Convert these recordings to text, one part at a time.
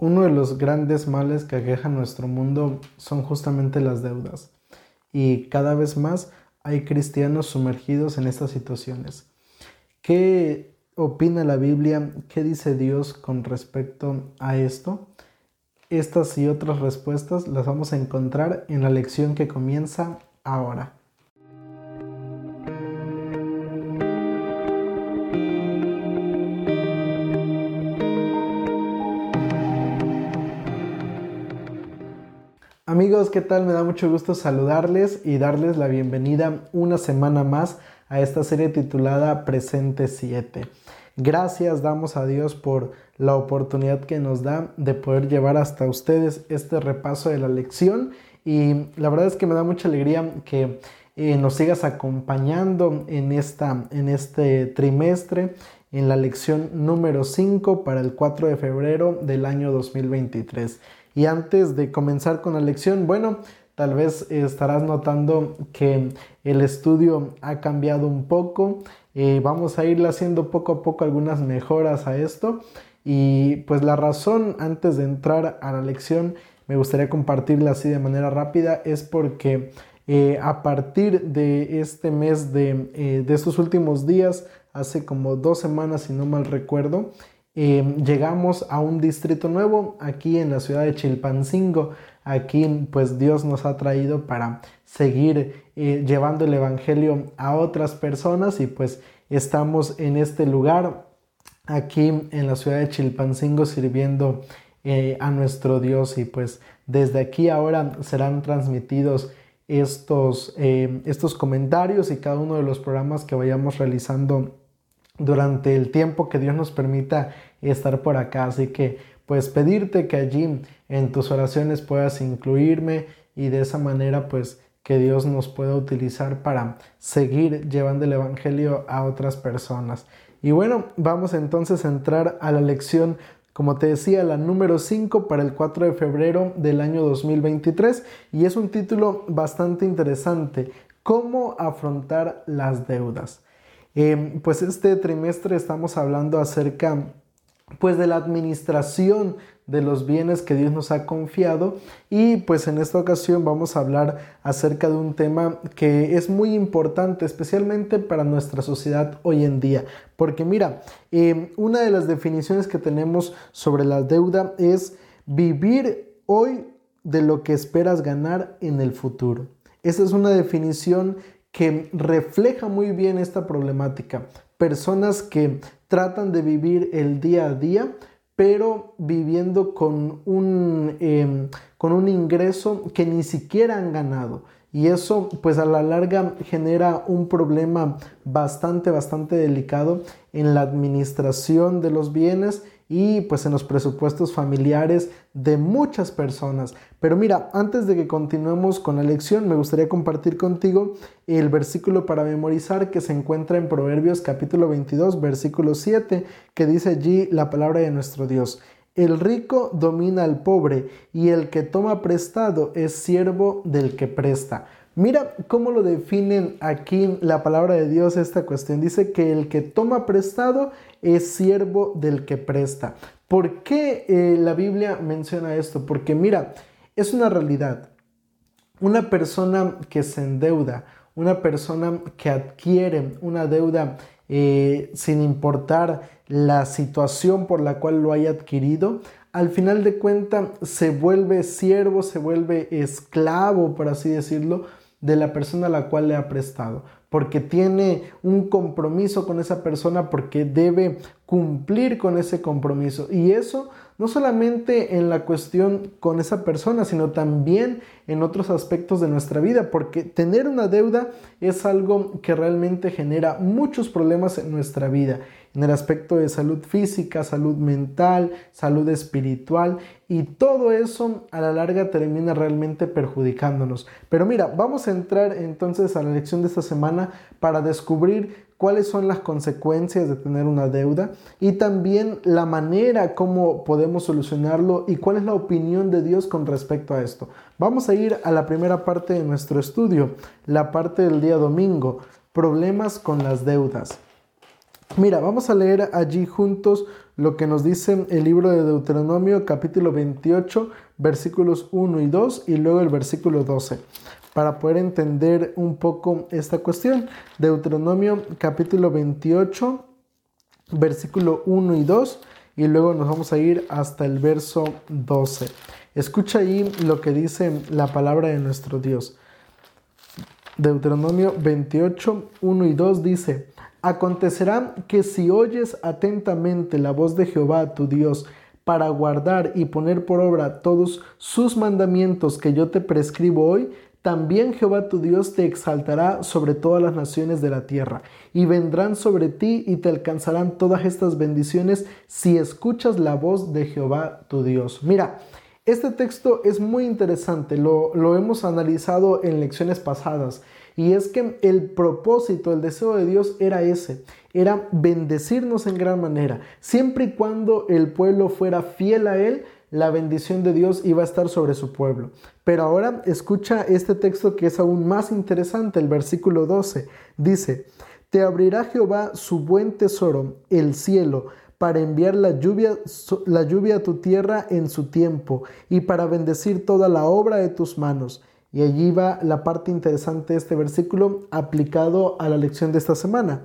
Uno de los grandes males que aqueja nuestro mundo son justamente las deudas. Y cada vez más hay cristianos sumergidos en estas situaciones. ¿Qué opina la Biblia? ¿Qué dice Dios con respecto a esto? Estas y otras respuestas las vamos a encontrar en la lección que comienza ahora. Amigos, ¿qué tal? Me da mucho gusto saludarles y darles la bienvenida una semana más a esta serie titulada Presente 7. Gracias damos a Dios por la oportunidad que nos da de poder llevar hasta ustedes este repaso de la lección y la verdad es que me da mucha alegría que eh, nos sigas acompañando en, esta, en este trimestre en la lección número 5 para el 4 de febrero del año 2023. Y antes de comenzar con la lección, bueno, tal vez estarás notando que el estudio ha cambiado un poco. Eh, vamos a ir haciendo poco a poco algunas mejoras a esto. Y pues la razón antes de entrar a la lección, me gustaría compartirla así de manera rápida, es porque eh, a partir de este mes de, eh, de estos últimos días, hace como dos semanas si no mal recuerdo, Em, llegamos a un distrito nuevo aquí en la ciudad de Chilpancingo. Aquí pues Dios nos ha traído para seguir eh, llevando el Evangelio a otras personas y pues estamos en este lugar aquí en la ciudad de Chilpancingo sirviendo eh, a nuestro Dios y pues desde aquí ahora serán transmitidos estos, em, estos comentarios y cada uno de los programas que vayamos realizando durante el tiempo que Dios nos permita estar por acá. Así que pues pedirte que allí en tus oraciones puedas incluirme y de esa manera pues que Dios nos pueda utilizar para seguir llevando el Evangelio a otras personas. Y bueno, vamos entonces a entrar a la lección, como te decía, la número 5 para el 4 de febrero del año 2023 y es un título bastante interesante, ¿Cómo afrontar las deudas? Eh, pues este trimestre estamos hablando acerca pues de la administración de los bienes que Dios nos ha confiado. Y pues en esta ocasión vamos a hablar acerca de un tema que es muy importante especialmente para nuestra sociedad hoy en día. Porque mira eh, una de las definiciones que tenemos sobre la deuda es vivir hoy de lo que esperas ganar en el futuro. Esa es una definición que refleja muy bien esta problemática. Personas que tratan de vivir el día a día, pero viviendo con un, em, con un ingreso que ni siquiera han ganado. Y eso pues a la larga genera un problema bastante, bastante delicado en la administración de los bienes y pues en los presupuestos familiares de muchas personas. Pero mira, antes de que continuemos con la lección, me gustaría compartir contigo el versículo para memorizar que se encuentra en Proverbios capítulo 22, versículo 7, que dice allí la palabra de nuestro Dios. El rico domina al pobre y el que toma prestado es siervo del que presta. Mira cómo lo definen aquí la palabra de Dios esta cuestión. Dice que el que toma prestado es siervo del que presta. ¿Por qué eh, la Biblia menciona esto? Porque mira, es una realidad. Una persona que se endeuda, una persona que adquiere una deuda eh, sin importar la situación por la cual lo haya adquirido, al final de cuentas se vuelve siervo, se vuelve esclavo, por así decirlo, de la persona a la cual le ha prestado, porque tiene un compromiso con esa persona, porque debe cumplir con ese compromiso. Y eso no solamente en la cuestión con esa persona, sino también en otros aspectos de nuestra vida, porque tener una deuda es algo que realmente genera muchos problemas en nuestra vida, en el aspecto de salud física, salud mental, salud espiritual, y todo eso a la larga termina realmente perjudicándonos. Pero mira, vamos a entrar entonces a la lección de esta semana para descubrir cuáles son las consecuencias de tener una deuda y también la manera como podemos solucionarlo y cuál es la opinión de Dios con respecto a esto. Vamos a ir a la primera parte de nuestro estudio, la parte del día domingo, problemas con las deudas. Mira, vamos a leer allí juntos lo que nos dice el libro de Deuteronomio capítulo 28 versículos 1 y 2 y luego el versículo 12 para poder entender un poco esta cuestión. Deuteronomio capítulo 28 versículo 1 y 2 y luego nos vamos a ir hasta el verso 12. Escucha ahí lo que dice la palabra de nuestro Dios. Deuteronomio 28, 1 y 2 dice, Acontecerá que si oyes atentamente la voz de Jehová tu Dios, para guardar y poner por obra todos sus mandamientos que yo te prescribo hoy, también Jehová tu Dios te exaltará sobre todas las naciones de la tierra, y vendrán sobre ti y te alcanzarán todas estas bendiciones si escuchas la voz de Jehová tu Dios. Mira, este texto es muy interesante, lo, lo hemos analizado en lecciones pasadas, y es que el propósito, el deseo de Dios era ese, era bendecirnos en gran manera, siempre y cuando el pueblo fuera fiel a Él, la bendición de Dios iba a estar sobre su pueblo. Pero ahora escucha este texto que es aún más interesante, el versículo 12. Dice, Te abrirá Jehová su buen tesoro, el cielo, para enviar la lluvia, la lluvia a tu tierra en su tiempo, y para bendecir toda la obra de tus manos. Y allí va la parte interesante de este versículo aplicado a la lección de esta semana.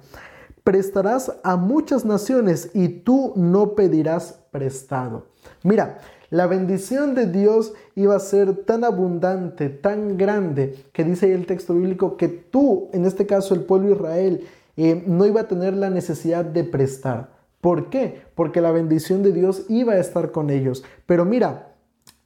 Prestarás a muchas naciones y tú no pedirás prestado. Mira, la bendición de Dios iba a ser tan abundante, tan grande, que dice ahí el texto bíblico que tú, en este caso el pueblo de Israel, eh, no iba a tener la necesidad de prestar. ¿Por qué? Porque la bendición de Dios iba a estar con ellos. Pero mira,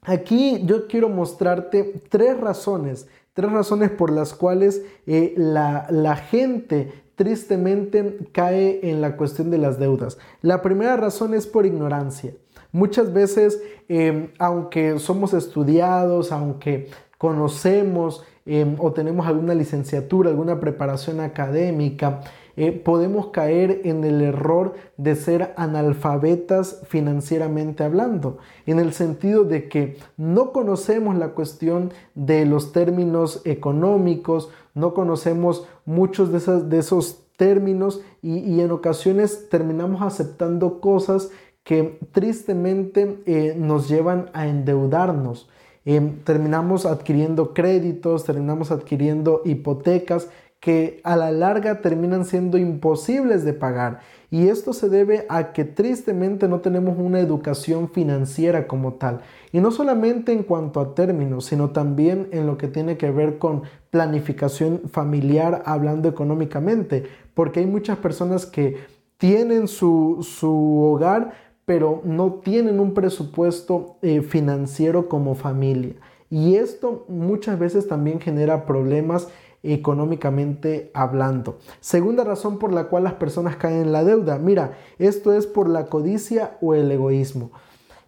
aquí yo quiero mostrarte tres razones, tres razones por las cuales eh, la, la gente tristemente cae en la cuestión de las deudas. La primera razón es por ignorancia. Muchas veces, em, aunque somos estudiados, aunque conocemos em, o tenemos alguna licenciatura, alguna preparación académica, eh, podemos caer en el error de ser analfabetas financieramente hablando, en el sentido de que no conocemos la cuestión de los términos económicos, no conocemos muchos de, esos términos y en ocasiones terminamos aceptando cosas que tristemente eh, nos llevan a endeudarnos. Em, terminamos adquiriendo créditos, terminamos adquiriendo hipotecas que a la larga terminan siendo imposibles de pagar. Y esto se debe a que tristemente no tenemos una educación financiera como tal. Y no solamente en cuanto a términos, sino también en lo que tiene que ver con planificación familiar hablando económicamente. Porque hay muchas personas que tienen su, su hogar, pero no tienen un presupuesto eh, financiero como familia. Y esto muchas veces también genera problemas económicamente hablando. Segunda razón por la cual las personas caen en la deuda. Mira, esto es por la codicia o el egoísmo.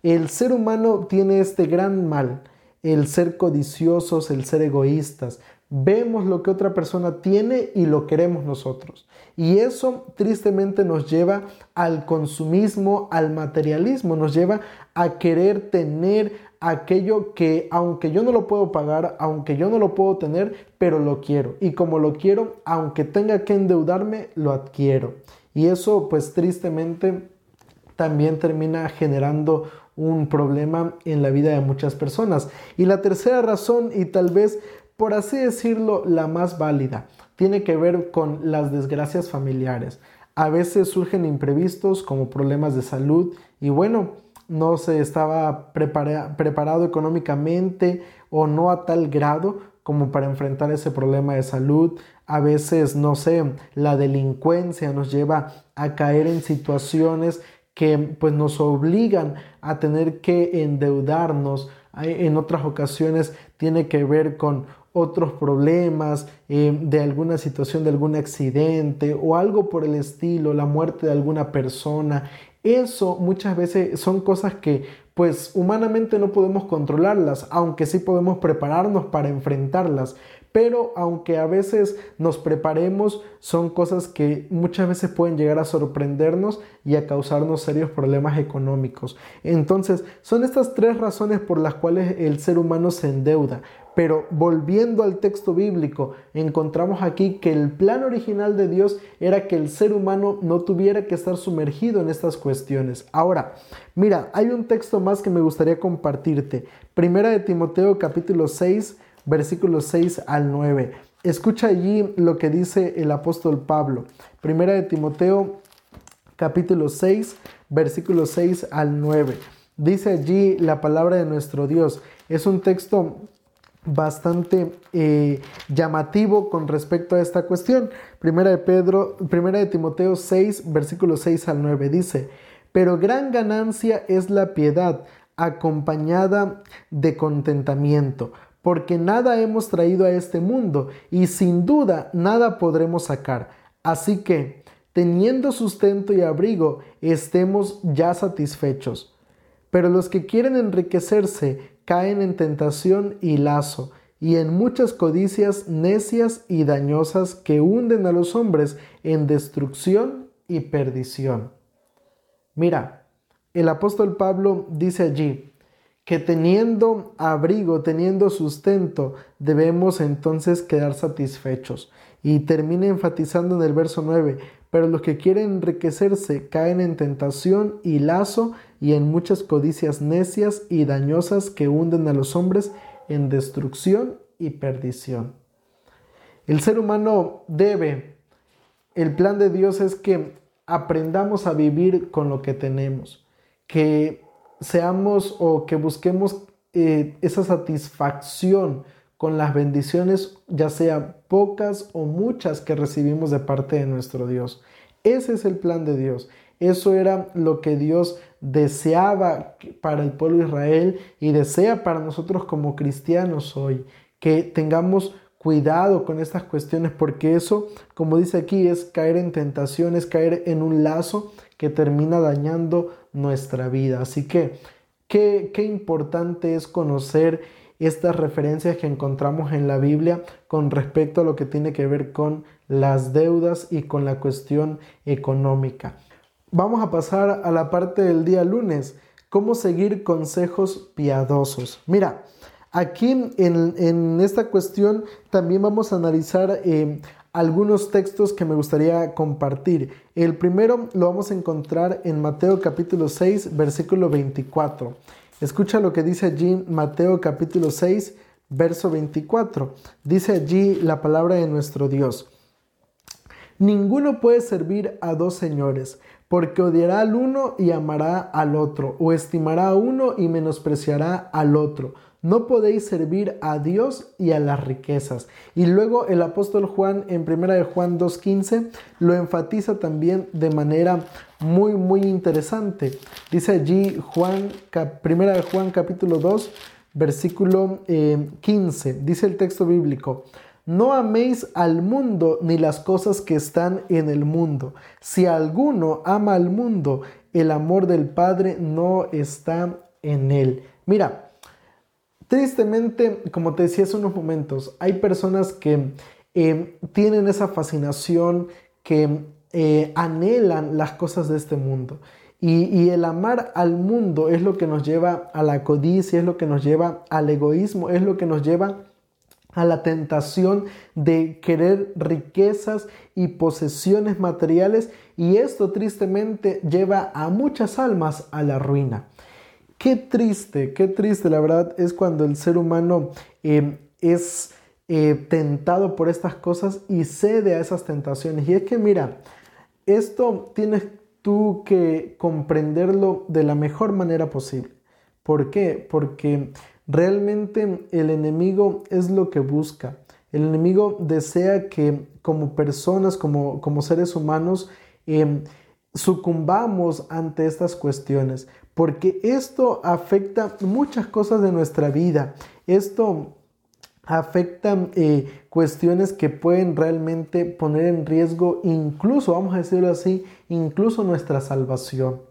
El ser humano tiene este gran mal, el ser codiciosos, el ser egoístas. Vemos lo que otra persona tiene y lo queremos nosotros. Y eso tristemente nos lleva al consumismo, al materialismo, nos lleva a querer tener aquello que aunque yo no lo puedo pagar, aunque yo no lo puedo tener, pero lo quiero. Y como lo quiero, aunque tenga que endeudarme, lo adquiero. Y eso pues tristemente también termina generando un problema en la vida de muchas personas. Y la tercera razón, y tal vez por así decirlo, la más válida, tiene que ver con las desgracias familiares. A veces surgen imprevistos como problemas de salud y bueno, no se estaba preparado económicamente o no a tal grado como para enfrentar ese problema de salud. A veces, no sé, la delincuencia nos lleva a caer en situaciones que pues nos obligan a tener que endeudarnos. En otras ocasiones tiene que ver con otros problemas, eh, de alguna situación, de algún accidente o algo por el estilo, la muerte de alguna persona. Eso muchas veces son cosas que pues humanamente no podemos controlarlas, aunque sí podemos prepararnos para enfrentarlas. Pero aunque a veces nos preparemos, son cosas que muchas veces pueden llegar a sorprendernos y a causarnos serios problemas económicos. Entonces, son estas tres razones por las cuales el ser humano se endeuda. Pero volviendo al texto bíblico, encontramos aquí que el plan original de Dios era que el ser humano no tuviera que estar sumergido en estas cuestiones. Ahora, mira, hay un texto más que me gustaría compartirte. Primera de Timoteo capítulo 6, versículos 6 al 9. Escucha allí lo que dice el apóstol Pablo. Primera de Timoteo capítulo 6, versículos 6 al 9. Dice allí la palabra de nuestro Dios. Es un texto bastante eh, llamativo con respecto a esta cuestión. Primera de Pedro, primera de Timoteo 6, versículos 6 al 9 dice, pero gran ganancia es la piedad acompañada de contentamiento, porque nada hemos traído a este mundo y sin duda nada podremos sacar. Así que, teniendo sustento y abrigo, estemos ya satisfechos. Pero los que quieren enriquecerse caen en tentación y lazo, y en muchas codicias necias y dañosas que hunden a los hombres en destrucción y perdición. Mira, el apóstol Pablo dice allí que teniendo abrigo, teniendo sustento, debemos entonces quedar satisfechos. Y termina enfatizando en el verso 9, pero los que quieren enriquecerse caen en tentación y lazo y en muchas codicias necias y dañosas que hunden a los hombres en destrucción y perdición. El ser humano debe, el plan de Dios es que aprendamos a vivir con lo que tenemos, que seamos o que busquemos eh, esa satisfacción con las bendiciones, ya sea pocas o muchas que recibimos de parte de nuestro Dios. Ese es el plan de Dios. Eso era lo que Dios deseaba para el pueblo de Israel y desea para nosotros como cristianos hoy, que tengamos cuidado con estas cuestiones porque eso, como dice aquí, es caer en tentaciones, caer en un lazo que termina dañando nuestra vida. Así que, qué, qué importante es conocer estas referencias que encontramos en la Biblia con respecto a lo que tiene que ver con las deudas y con la cuestión económica. Vamos a pasar a la parte del día lunes, cómo seguir consejos piadosos. Mira, aquí en, esta cuestión también vamos a analizar eh, algunos textos que me gustaría compartir. El primero lo vamos a encontrar en Mateo capítulo 6, versículo 24. Escucha lo que dice allí Mateo capítulo 6, verso 24. Dice allí la palabra de nuestro Dios. Ninguno puede servir a dos señores porque odiará al uno y amará al otro, o estimará a uno y menospreciará al otro. No podéis servir a Dios y a las riquezas. Y luego el apóstol Juan en 1 de Juan 2.15 lo enfatiza también de manera muy, muy interesante. Dice allí Juan, 1 de Juan capítulo 2, versículo 15. Eh, Dice el texto bíblico. No améis al mundo ni las cosas que están en el mundo. Si alguno ama al mundo, el amor del Padre no está en él. Mira, tristemente, como te decía hace unos momentos, hay personas que eh, tienen esa fascinación, que eh, anhelan las cosas de este mundo. Y, y, el amar al mundo es lo que nos lleva a la codicia, es lo que nos lleva al egoísmo, es lo que nos lleva a la tentación de querer riquezas y posesiones materiales y esto tristemente lleva a muchas almas a la ruina. Qué triste, qué triste la verdad es cuando el ser humano eh, es eh, tentado por estas cosas y cede a esas tentaciones. Y es que mira, esto tienes tú que comprenderlo de la mejor manera posible. ¿Por qué? Porque Realmente el enemigo es lo que busca. El enemigo desea que como personas, como, como seres humanos, em, sucumbamos ante estas cuestiones, porque esto afecta muchas cosas de nuestra vida. Esto afecta eh, cuestiones que pueden realmente poner en riesgo, incluso, vamos a decirlo así, incluso nuestra salvación.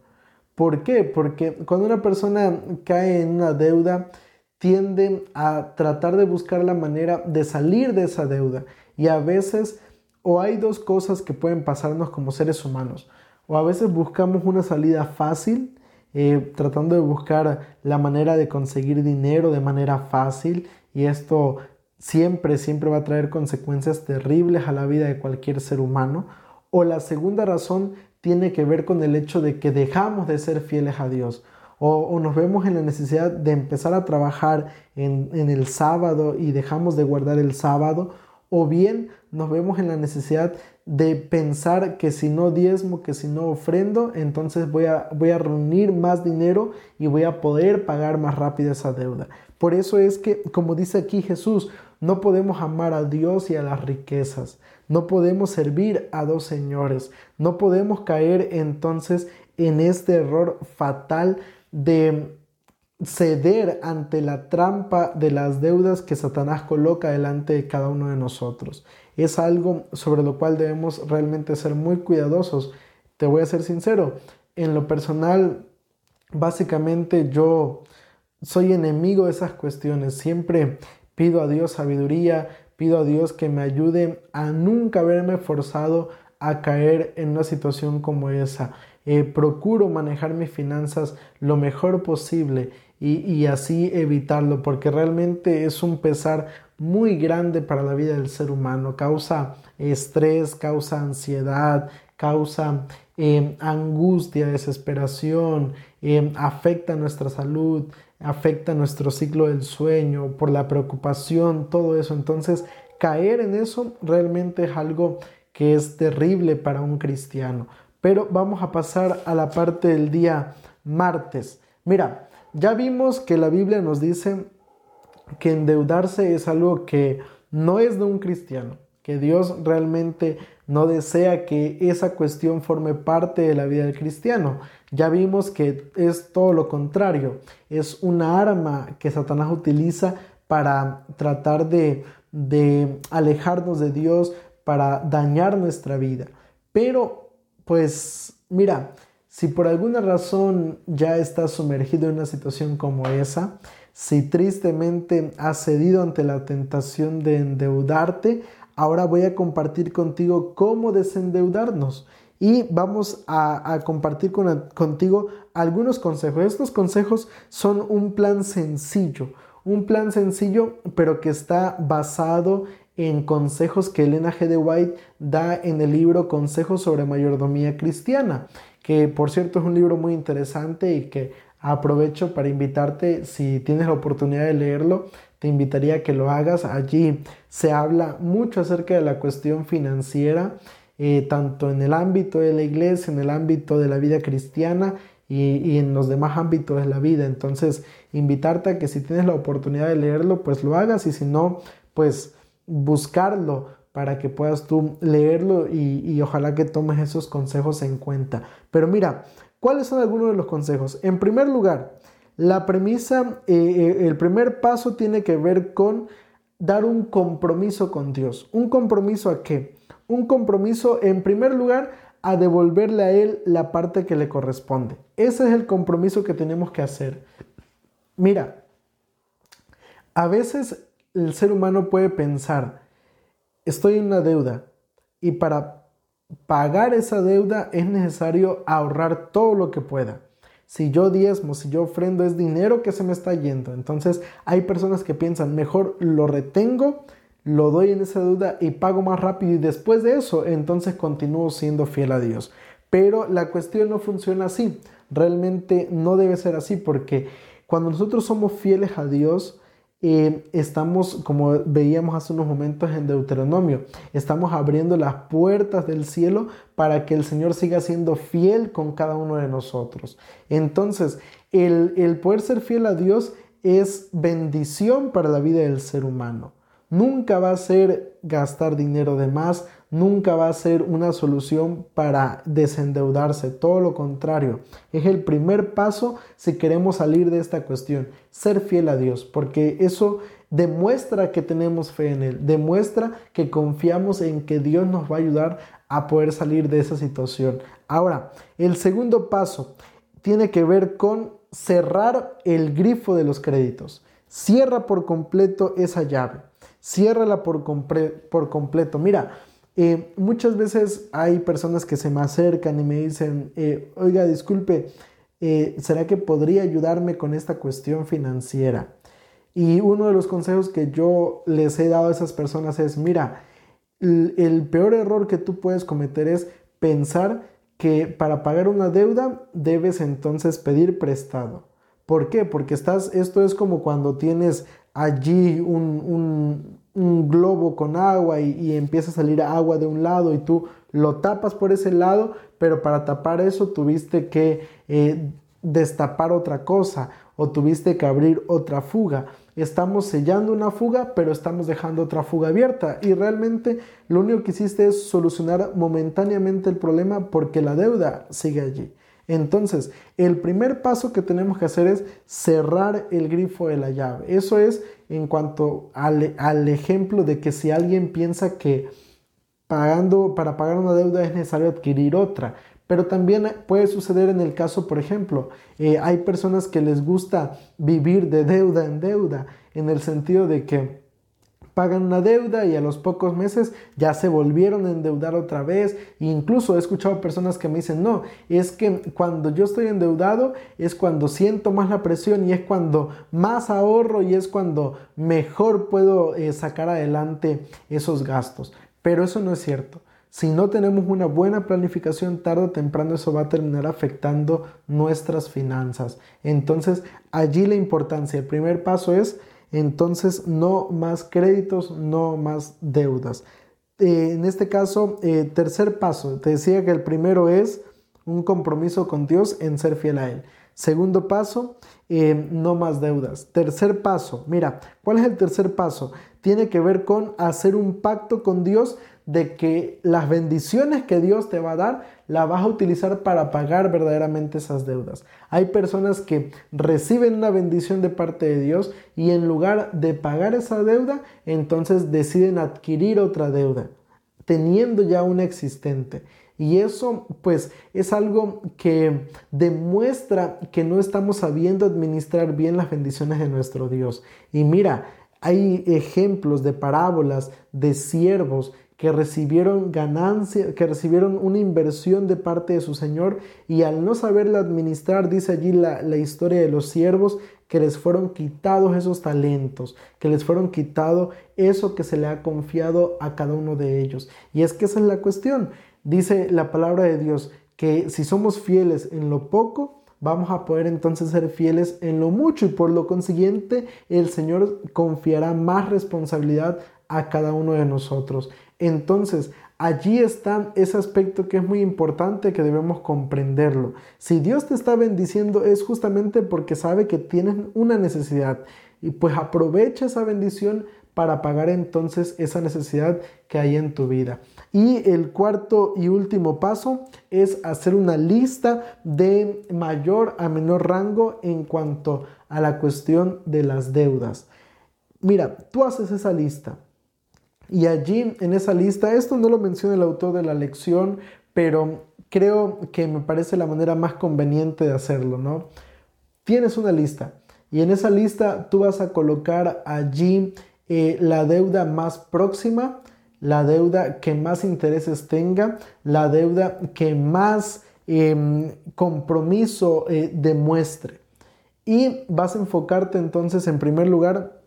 ¿Por qué? Porque cuando una persona cae en una deuda, tiende a tratar de buscar la manera de salir de esa deuda. Y a veces, o hay dos cosas que pueden pasarnos como seres humanos. O a veces buscamos una salida fácil, eh, tratando de buscar la manera de conseguir dinero de manera fácil. Y esto siempre, siempre va a traer consecuencias terribles a la vida de cualquier ser humano. O la segunda razón tiene que ver con el hecho de que dejamos de ser fieles a Dios o, nos vemos en la necesidad de empezar a trabajar en, en el sábado y dejamos de guardar el sábado, o bien nos vemos en la necesidad de pensar que si no diezmo, que si no ofrendo, entonces voy a, voy a reunir más dinero y voy a poder pagar más rápido esa deuda. Por eso es que, como dice aquí Jesús, no podemos amar a Dios y a las riquezas. No podemos servir a dos señores. No podemos caer entonces en este error fatal de ceder ante la trampa de las deudas que Satanás coloca delante de cada uno de nosotros. Es algo sobre lo cual debemos realmente ser muy cuidadosos. Te voy a ser sincero, en lo personal, básicamente yo soy enemigo de esas cuestiones. Siempre pido a Dios sabiduría, pido a Dios que me ayude a nunca verme forzado a caer en una situación como esa. Eh, procuro manejar mis finanzas lo mejor posible y, así evitarlo, porque realmente es un pesar muy grande para la vida del ser humano. Causa estrés, causa ansiedad, causa eh, angustia, desesperación, eh, afecta nuestra salud, afecta nuestro ciclo del sueño, por la preocupación, todo eso. Entonces, caer en eso realmente es algo que es terrible para un cristiano. Pero vamos a pasar a la parte del día martes. Mira, ya vimos que la Biblia nos dice que endeudarse es algo que no es de un cristiano, que Dios realmente no desea que esa cuestión forme parte de la vida del cristiano. Ya vimos que es todo lo contrario, es una arma que Satanás utiliza para tratar de, alejarnos de Dios, para dañar nuestra vida. Pero pues mira, si por alguna razón ya estás sumergido en una situación como esa, si tristemente has cedido ante la tentación de endeudarte, ahora voy a compartir contigo cómo desendeudarnos. Y vamos a, compartir contigo algunos consejos. Estos consejos son un plan sencillo, un plan sencillo, pero que está basado en consejos que Elena G. de White da en el libro Consejos sobre Mayordomía Cristiana, que por cierto es un libro muy interesante y que aprovecho para invitarte, si tienes la oportunidad de leerlo, te invitaría a que lo hagas. Allí se habla mucho acerca de la cuestión financiera, eh, tanto en el ámbito de la iglesia, en el ámbito de la vida cristiana y, y, en los demás ámbitos de la vida. Entonces, invitarte a que si tienes la oportunidad de leerlo, pues lo hagas y si no, pues buscarlo para que puedas tú leerlo y, ojalá que tomes esos consejos en cuenta. Pero mira, ¿cuáles son algunos de los consejos? En primer lugar, la premisa, eh, eh, el primer paso tiene que ver con dar un compromiso con Dios. ¿Un compromiso a qué? Un compromiso, en primer lugar, a devolverle a Él la parte que le corresponde. Ese es el compromiso que tenemos que hacer. Mira, a veces el ser humano puede pensar, estoy en una deuda y para pagar esa deuda es necesario ahorrar todo lo que pueda. Si yo diezmo, si yo ofrendo, es dinero que se me está yendo. Entonces hay personas que piensan, mejor lo retengo, lo doy en esa deuda y pago más rápido y después de eso, entonces continúo siendo fiel a Dios. Pero la cuestión no funciona así. Realmente no debe ser así porque cuando nosotros somos fieles a Dios, eh, estamos, como veíamos hace unos momentos en Deuteronomio, estamos abriendo las puertas del cielo para que el Señor siga siendo fiel con cada uno de nosotros. Entonces, el, el poder ser fiel a Dios es bendición para la vida del ser humano. Nunca va a ser gastar dinero de más, nunca va a ser una solución para desendeudarse, todo lo contrario. Es el primer paso si queremos salir de esta cuestión, ser fiel a Dios, porque eso demuestra que tenemos fe en Él, demuestra que confiamos en que Dios nos va a ayudar a poder salir de esa situación. Ahora, el segundo paso tiene que ver con cerrar el grifo de los créditos cierra por completo esa llave. Ciérrala por, por completo. Mira, eh, muchas veces hay personas que se me acercan y me dicen, eh, oiga, disculpe, eh, ¿será que podría ayudarme con esta cuestión financiera? Y uno de los consejos que yo les he dado a esas personas es, mira, el peor error que tú puedes cometer es pensar que para pagar una deuda debes entonces pedir prestado. ¿Por qué? Porque estás, esto es como cuando tienes allí un, globo con agua y, empieza a salir agua de un lado y tú lo tapas por ese lado, pero para tapar eso tuviste que eh, destapar otra cosa o tuviste que abrir otra fuga estamos sellando una fuga, pero estamos dejando otra fuga abierta. Y realmente lo único que hiciste es solucionar momentáneamente el problema porque la deuda sigue allí. Entonces, el primer paso que tenemos que hacer es cerrar el grifo de la llave. Eso es en cuanto al, al ejemplo de que si alguien piensa que pagando para pagar una deuda es necesario adquirir otra. Pero también puede suceder en el caso, por ejemplo, eh, hay personas que les gusta vivir de deuda en deuda, en el sentido de que pagan una deuda y a los pocos meses ya se volvieron a endeudar otra vez. incluso he escuchado personas que me dicen, no, es que cuando yo estoy endeudado es cuando siento más la presión y es cuando más ahorro y es cuando mejor puedo eh, sacar adelante esos gastos. Pero eso no es cierto. Si no tenemos una buena planificación, tarde o temprano eso va a terminar afectando nuestras finanzas. Entonces, allí la importancia. El primer paso es, entonces, no más créditos, no más deudas. Eh, en este caso, eh, tercer paso, te decía que el primero es un compromiso con Dios en ser fiel a Él. Segundo paso, eh, no más deudas. Tercer paso, mira, ¿cuál es el tercer paso? Tiene que ver con hacer un pacto con Dios de que las bendiciones que Dios te va a dar, las vas a utilizar para pagar verdaderamente esas deudas. Hay personas que reciben una bendición de parte de Dios y en lugar de pagar esa deuda, entonces deciden adquirir otra deuda, teniendo ya una existente. Y eso pues es algo que demuestra que no estamos sabiendo administrar bien las bendiciones de nuestro Dios. Y mira, hay ejemplos de parábolas de siervos que recibieron ganancia, que recibieron una inversión de parte de su Señor y al no saberla administrar, dice allí la, la historia de los siervos, que les fueron quitados esos talentos, que les fueron quitado eso que se le ha confiado a cada uno de ellos. Y es que esa es la cuestión. Dice la palabra de Dios que si somos fieles en lo poco, vamos a poder entonces ser fieles en lo mucho y por lo consiguiente el Señor confiará más responsabilidad a cada uno de nosotros. Entonces, allí está ese aspecto que es muy importante que debemos comprenderlo. Si Dios te está bendiciendo es justamente porque sabe que tienes una necesidad y pues aprovecha esa bendición para pagar entonces esa necesidad que hay en tu vida. Y el cuarto y último paso es hacer una lista de mayor a menor rango en cuanto a la cuestión de las deudas. Mira, tú haces esa lista y allí en esa lista, esto no lo menciona el autor de la lección, pero creo que me parece la manera más conveniente de hacerlo, ¿no? Tienes una lista y en esa lista tú vas a colocar allí eh, la deuda más próxima, la deuda que más intereses tenga, la deuda que más em, compromiso eh, demuestre. Y vas a enfocarte entonces en primer lugar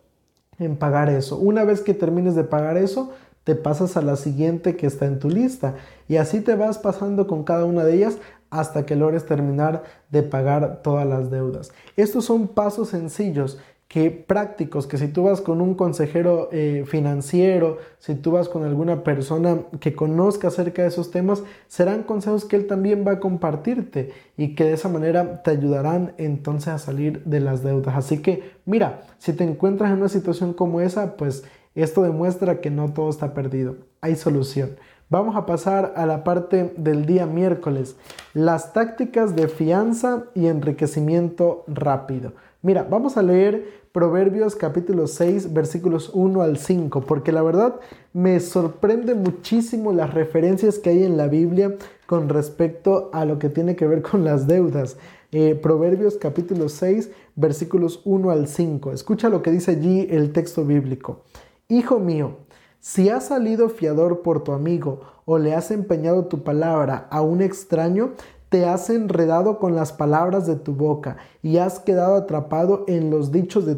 en pagar eso. Una vez que termines de pagar eso, te pasas a la siguiente que está en tu lista. Y así te vas pasando con cada una de ellas hasta que logres terminar de pagar todas las deudas. Estos son pasos sencillos que prácticos, que si tú vas con un consejero eh, financiero, si tú vas con alguna persona que conozca acerca de esos temas, serán consejos que él también va a compartirte y que de esa manera te ayudarán entonces a salir de las deudas. Así que mira, si te encuentras en una situación como esa, pues esto demuestra que no todo está perdido, hay solución. Vamos a pasar a la parte del día miércoles, las tácticas de fianza y enriquecimiento rápido. Mira, vamos a leer Proverbios capítulo 6 versículos 1 al 5, porque la verdad me sorprende muchísimo las referencias que hay en la Biblia con respecto a lo que tiene que ver con las deudas. eh, Proverbios capítulo 6, versículos 1 al 5. Escucha lo que dice allí el texto bíblico. Hijo mío, si has salido fiador por tu amigo o le has empeñado tu palabra a un extraño, te has enredado con las palabras de tu boca y has quedado atrapado en los dichos de,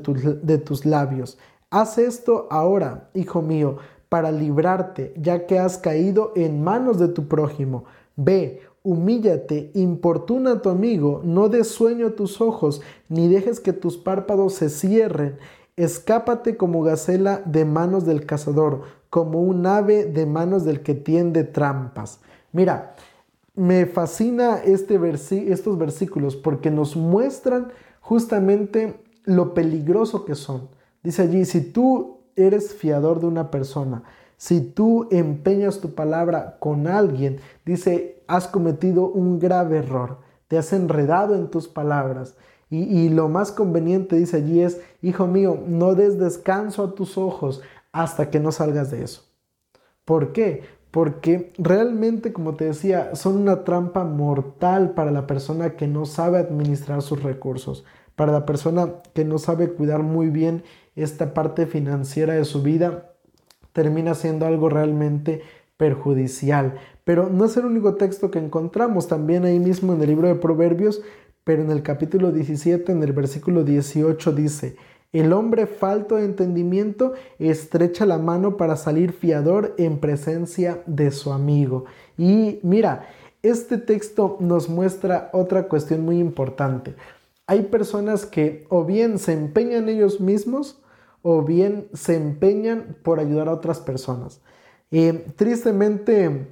tus labios. Haz esto ahora, hijo mío, para librarte, ya que has caído en manos de tu prójimo. Ve, humíllate, importuna a tu amigo, no des sueño a tus ojos, ni dejes que tus párpados se cierren. Escápate como gacela de manos del cazador, como un ave de manos del que tiende trampas. Mira, me fascina este estos versículos porque nos muestran justamente lo peligroso que son. Dice allí, si tú eres fiador de una persona, si tú empeñas tu palabra con alguien, dice, has cometido un grave error, te has enredado en tus palabras. Y, y, lo más conveniente, dice allí, es, hijo mío, no des descanso a tus ojos hasta que no salgas de eso. ¿Por qué? porque realmente, como te decía, son una trampa mortal para la persona que no sabe administrar sus recursos, para la persona que no sabe cuidar muy bien esta parte financiera de su vida, termina siendo algo realmente perjudicial. Pero no es el único texto que encontramos, también ahí mismo en el libro de Proverbios, pero en el capítulo 17, en el versículo 18 dice, el hombre falto de entendimiento estrecha la mano para salir fiador en presencia de su amigo. Y mira, este texto nos muestra otra cuestión muy importante. Hay personas que o bien se empeñan ellos mismos o bien se empeñan por ayudar a otras personas. Eh, tristemente,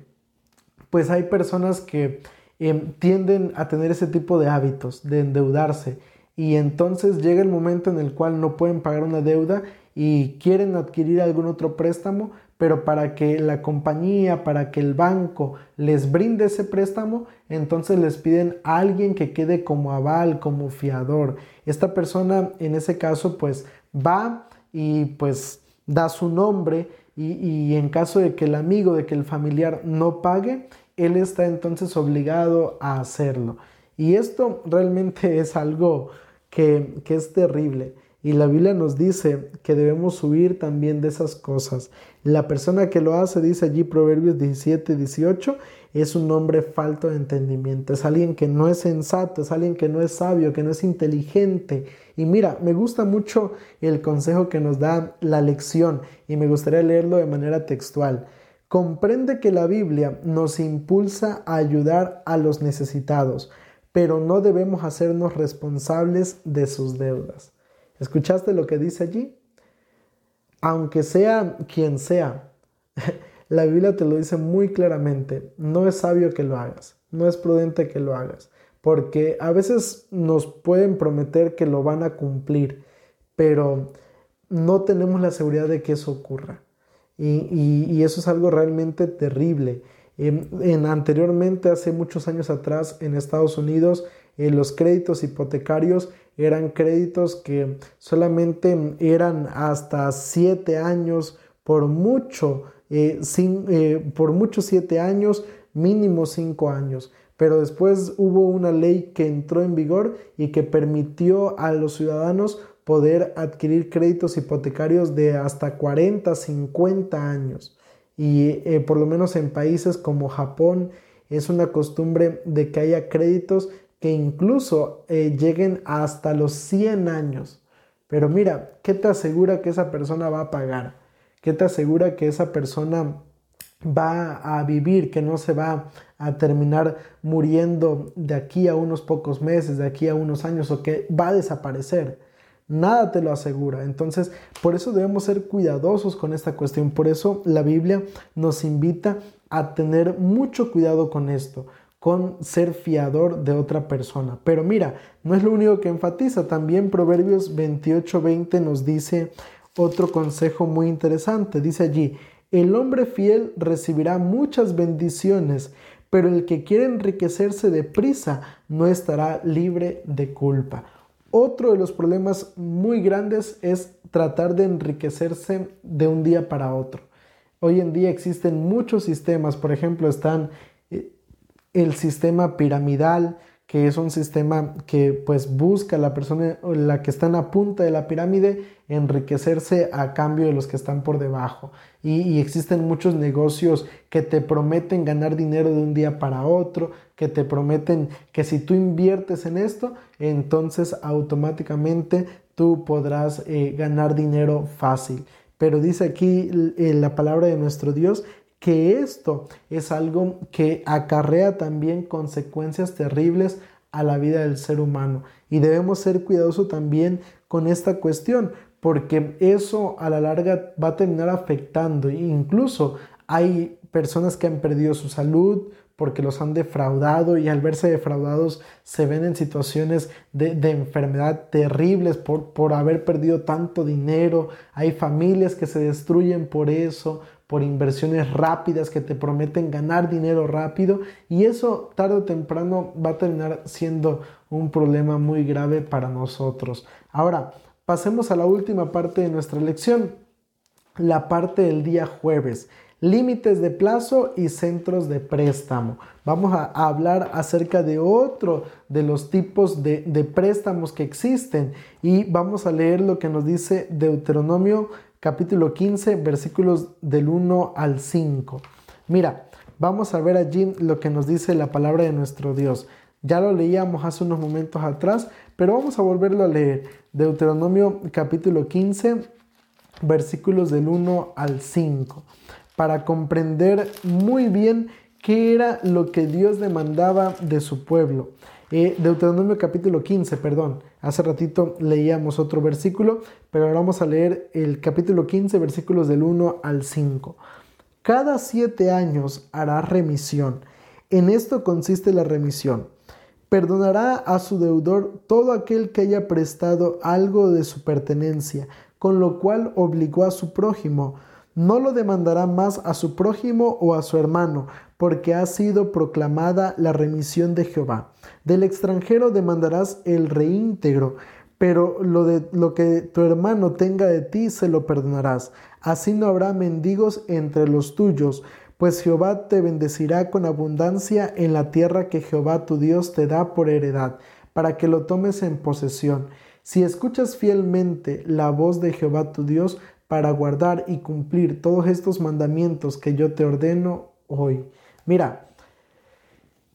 pues hay personas que eh, tienden a tener ese tipo de hábitos, de endeudarse y entonces llega el momento en el cual no pueden pagar una deuda y quieren adquirir algún otro préstamo, pero para que la compañía, para que el banco les brinde ese préstamo, entonces les piden a alguien que quede como aval, como fiador. Esta persona en ese caso pues va y pues da su nombre y, y en caso de que el amigo, de que el familiar no pague, él está entonces obligado a hacerlo. Y esto realmente es algo que, es terrible. Y la Biblia nos dice que debemos huir también de esas cosas. La persona que lo hace, dice allí Proverbios 17, 18, es un hombre falto de entendimiento, es alguien que no es sensato, es alguien que no es sabio, que no es inteligente. Y mira, me gusta mucho el consejo que nos da la lección y me gustaría leerlo de manera textual. Comprende que la Biblia nos impulsa a ayudar a los necesitados pero no debemos hacernos responsables de sus deudas. ¿Escuchaste lo que dice allí? Aunque sea quien sea, la Biblia te lo dice muy claramente, no es sabio que lo hagas, no es prudente que lo hagas, porque a veces nos pueden prometer que lo van a cumplir, pero no tenemos la seguridad de que eso ocurra. Y, y eso es algo realmente terrible. En, anteriormente, hace muchos años atrás, en Estados Unidos, eh, los créditos hipotecarios eran créditos que solamente eran hasta siete años, por mucho, eh, eh, por mucho siete años, mínimo cinco años. Pero después hubo una ley que entró en vigor y que permitió a los ciudadanos poder adquirir créditos hipotecarios de hasta 40, 50 años y eh, por lo menos en países como Japón es una costumbre de que haya créditos que incluso eh, lleguen hasta los 100 años. Pero mira, ¿qué te asegura que esa persona va a pagar? ¿Qué te asegura que esa persona va a vivir, que no se va a terminar muriendo de aquí a unos pocos meses, de aquí a unos años o que va a desaparecer? Nada te lo asegura. Entonces, por eso debemos ser cuidadosos con esta cuestión. Por eso la Biblia nos invita a tener mucho cuidado con esto, con ser fiador de otra persona. Pero mira, no es lo único que enfatiza. También Proverbios 28:20 nos dice otro consejo muy interesante. Dice allí, el hombre fiel recibirá muchas bendiciones, pero el que quiere enriquecerse deprisa no estará libre de culpa. Otro de los problemas muy grandes es tratar de enriquecerse de un día para otro. Hoy en día existen muchos sistemas, por ejemplo, están eh, el sistema piramidal, que es un sistema que pues busca la persona, la que está en la punta de la pirámide, enriquecerse a cambio de los que están por debajo. Y, existen muchos negocios que te prometen ganar dinero de un día para otro, que te prometen que si tú inviertes en esto, entonces automáticamente tú podrás eh, ganar dinero fácil. Pero dice aquí eh, la palabra de nuestro Dios que esto es algo que acarrea también consecuencias terribles a la vida del ser humano. Y debemos ser cuidadosos también con esta cuestión, porque eso a la larga va a terminar afectando. Incluso hay personas que han perdido su salud porque los han defraudado y al verse defraudados se ven en situaciones de, enfermedad terribles por, por haber perdido tanto dinero. Hay familias que se destruyen por eso, por inversiones rápidas que te prometen ganar dinero rápido y eso tarde o temprano va a terminar siendo un problema muy grave para nosotros. Ahora, pasemos a la última parte de nuestra lección, la parte del día jueves límites de plazo y centros de préstamo. Vamos a, hablar acerca de otro de los tipos de, préstamos que existen y vamos a leer lo que nos dice Deuteronomio capítulo 15, versículos del 1 al 5. Mira, vamos a ver allí lo que nos dice la palabra de nuestro Dios. Ya lo leíamos hace unos momentos atrás, pero vamos a volverlo a leer. Deuteronomio capítulo 15, versículos del 1 al 5, para comprender muy bien qué era lo que Dios demandaba de su pueblo. Eh, Deuteronomio capítulo 15, perdón. Hace ratito leíamos otro versículo, pero ahora vamos a leer el capítulo 15, versículos del 1 al 5. Cada siete años hará remisión. En esto consiste la remisión. Perdonará a su deudor todo aquel que haya prestado algo de su pertenencia, con lo cual obligó a su prójimo. No lo demandará más a su prójimo o a su hermano, porque ha sido proclamada la remisión de Jehová. Del extranjero demandarás el reintegro, pero lo, de, lo que tu hermano tenga de ti se lo perdonarás. Así no habrá mendigos entre los tuyos, pues Jehová te bendecirá con abundancia en la tierra que Jehová tu Dios te da por heredad, para que lo tomes en posesión. Si escuchas fielmente la voz de Jehová tu Dios, para guardar y cumplir todos estos mandamientos que yo te ordeno hoy. Mira,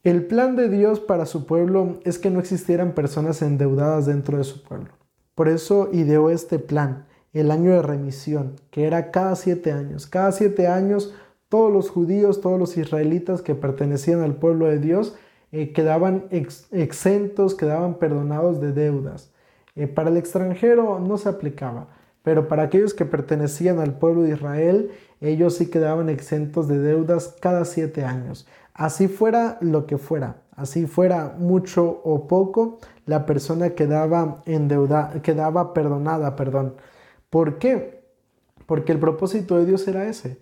el plan de Dios para su pueblo es que no existieran personas endeudadas dentro de su pueblo. Por eso ideó este plan, el año de remisión, que era cada siete años. Cada siete años todos los judíos, todos los israelitas que pertenecían al pueblo de Dios eh, quedaban exentos, quedaban perdonados de deudas. Eh, para el extranjero no se aplicaba, pero para aquellos que pertenecían al pueblo de Israel, ellos sí quedaban exentos de deudas cada siete años. Así fuera lo que fuera, así fuera mucho o poco, la persona quedaba deuda, quedaba perdonada, perdón. ¿Por qué? Porque el propósito de Dios era ese,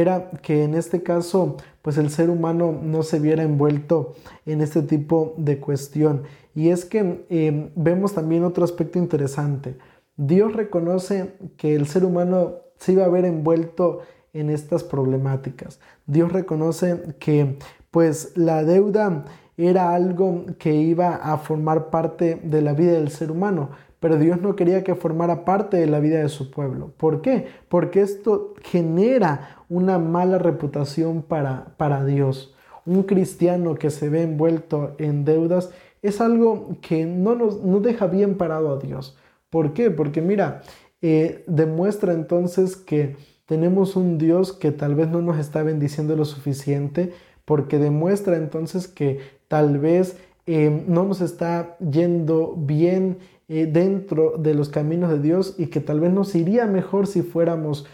era que en este caso, pues el ser humano no se viera envuelto en este tipo de cuestión. Y es que eh, vemos también otro aspecto interesante. Dios reconoce que el ser humano se iba a ver envuelto en estas problemáticas. Dios reconoce que pues la deuda era algo que iba a formar parte de la vida del ser humano, pero Dios no quería que formara parte de la vida de su pueblo. ¿Por qué? Porque esto genera una mala reputación para, para Dios. Un cristiano que se ve envuelto en deudas es algo que no nos no deja bien parado a Dios. ¿Por qué? Porque mira, eh, demuestra entonces que tenemos un Dios que tal vez no nos está bendiciendo lo suficiente, porque demuestra entonces que tal vez eh, no nos está yendo bien eh, dentro de los caminos de Dios y que tal vez nos iría mejor si fuéramos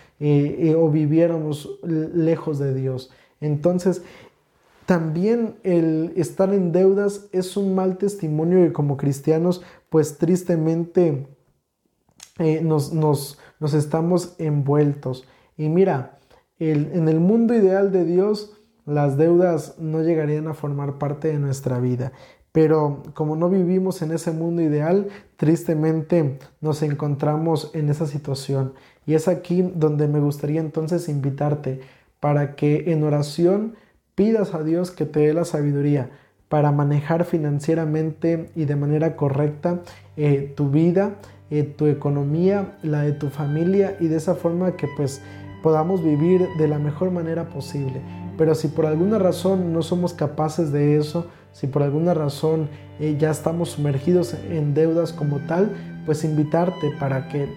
o viviéramos lejos de Dios. Entonces, también el estar en deudas es un mal testimonio y como cristianos, pues tristemente eh, nos, nos, estamos envueltos. Y mira, en el mundo ideal de Dios, las deudas no llegarían a formar parte de nuestra vida. Pero como no vivimos en ese mundo ideal, tristemente nos encontramos en esa situación. Y es aquí donde me gustaría entonces invitarte para que en oración pidas a Dios que te dé la sabiduría para manejar financieramente y de manera correcta eh, tu vida, eh, tu economía, la de tu familia y de esa forma que pues podamos vivir de la mejor manera posible. Pero si por alguna razón no somos capaces de eso, si por alguna razón eh, ya estamos sumergidos en deudas como tal, pues invitarte para que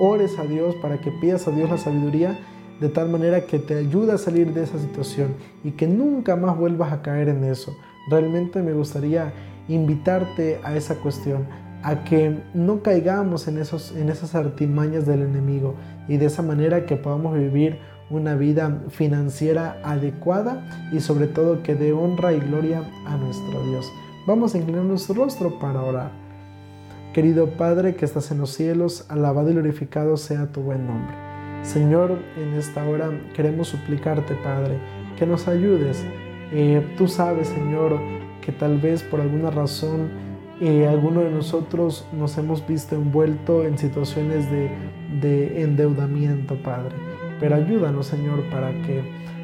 ores a Dios, para que pidas a Dios la sabiduría, de tal manera que te ayude a salir de esa situación y que nunca más vuelvas a caer en eso. Realmente me gustaría invitarte a esa cuestión, a que no caigamos en, esos, en esas artimañas del enemigo y de esa manera que podamos vivir una vida financiera adecuada y sobre todo que dé honra y gloria a nuestro Dios. Vamos a inclinar nuestro rostro para orar. Querido Padre que estás en los cielos, alabado y glorificado sea tu buen nombre. Señor, en esta hora queremos suplicarte, Padre, que nos ayudes. Eh, tú sabes, Señor, que tal vez por alguna razón eh, alguno de nosotros nos hemos visto envuelto en situaciones de, de endeudamiento, Padre. Pero ayúdanos, Señor, para que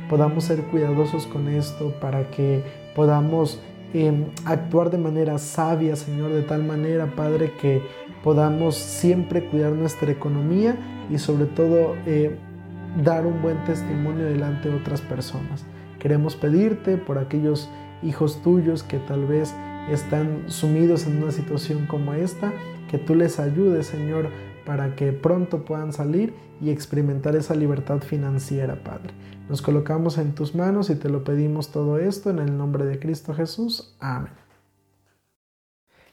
podamos ser cuidadosos con esto, para que podamos em, actuar de manera sabia, Señor, de tal manera, Padre, que podamos siempre cuidar nuestra economía y sobre todo eh, dar un buen testimonio delante de otras personas. Queremos pedirte por aquellos hijos tuyos que tal vez están sumidos en una situación como esta, que tú les ayudes, Señor, para que pronto puedan salir y experimentar esa libertad financiera, Padre. Nos colocamos en tus manos y te lo pedimos todo esto en el nombre de Cristo Jesús. Amén.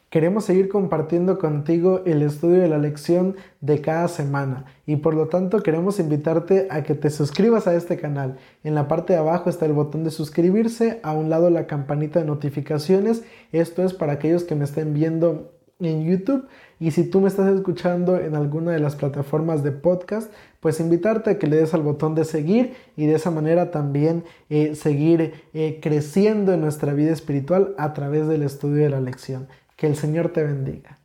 Queremos seguir compartiendo contigo el estudio de la lección de cada semana y por lo tanto queremos invitarte a que te suscribas a este canal. En la parte de abajo está el botón de suscribirse, a un lado la campanita de notificaciones. Esto es para aquellos que me estén viendo en YouTube y si tú me estás escuchando en alguna de las plataformas de podcast, pues invitarte a que le des al botón de seguir y de esa manera también eh, seguir eh, creciendo en nuestra vida espiritual a través del estudio de la lección. Que el Señor te bendiga.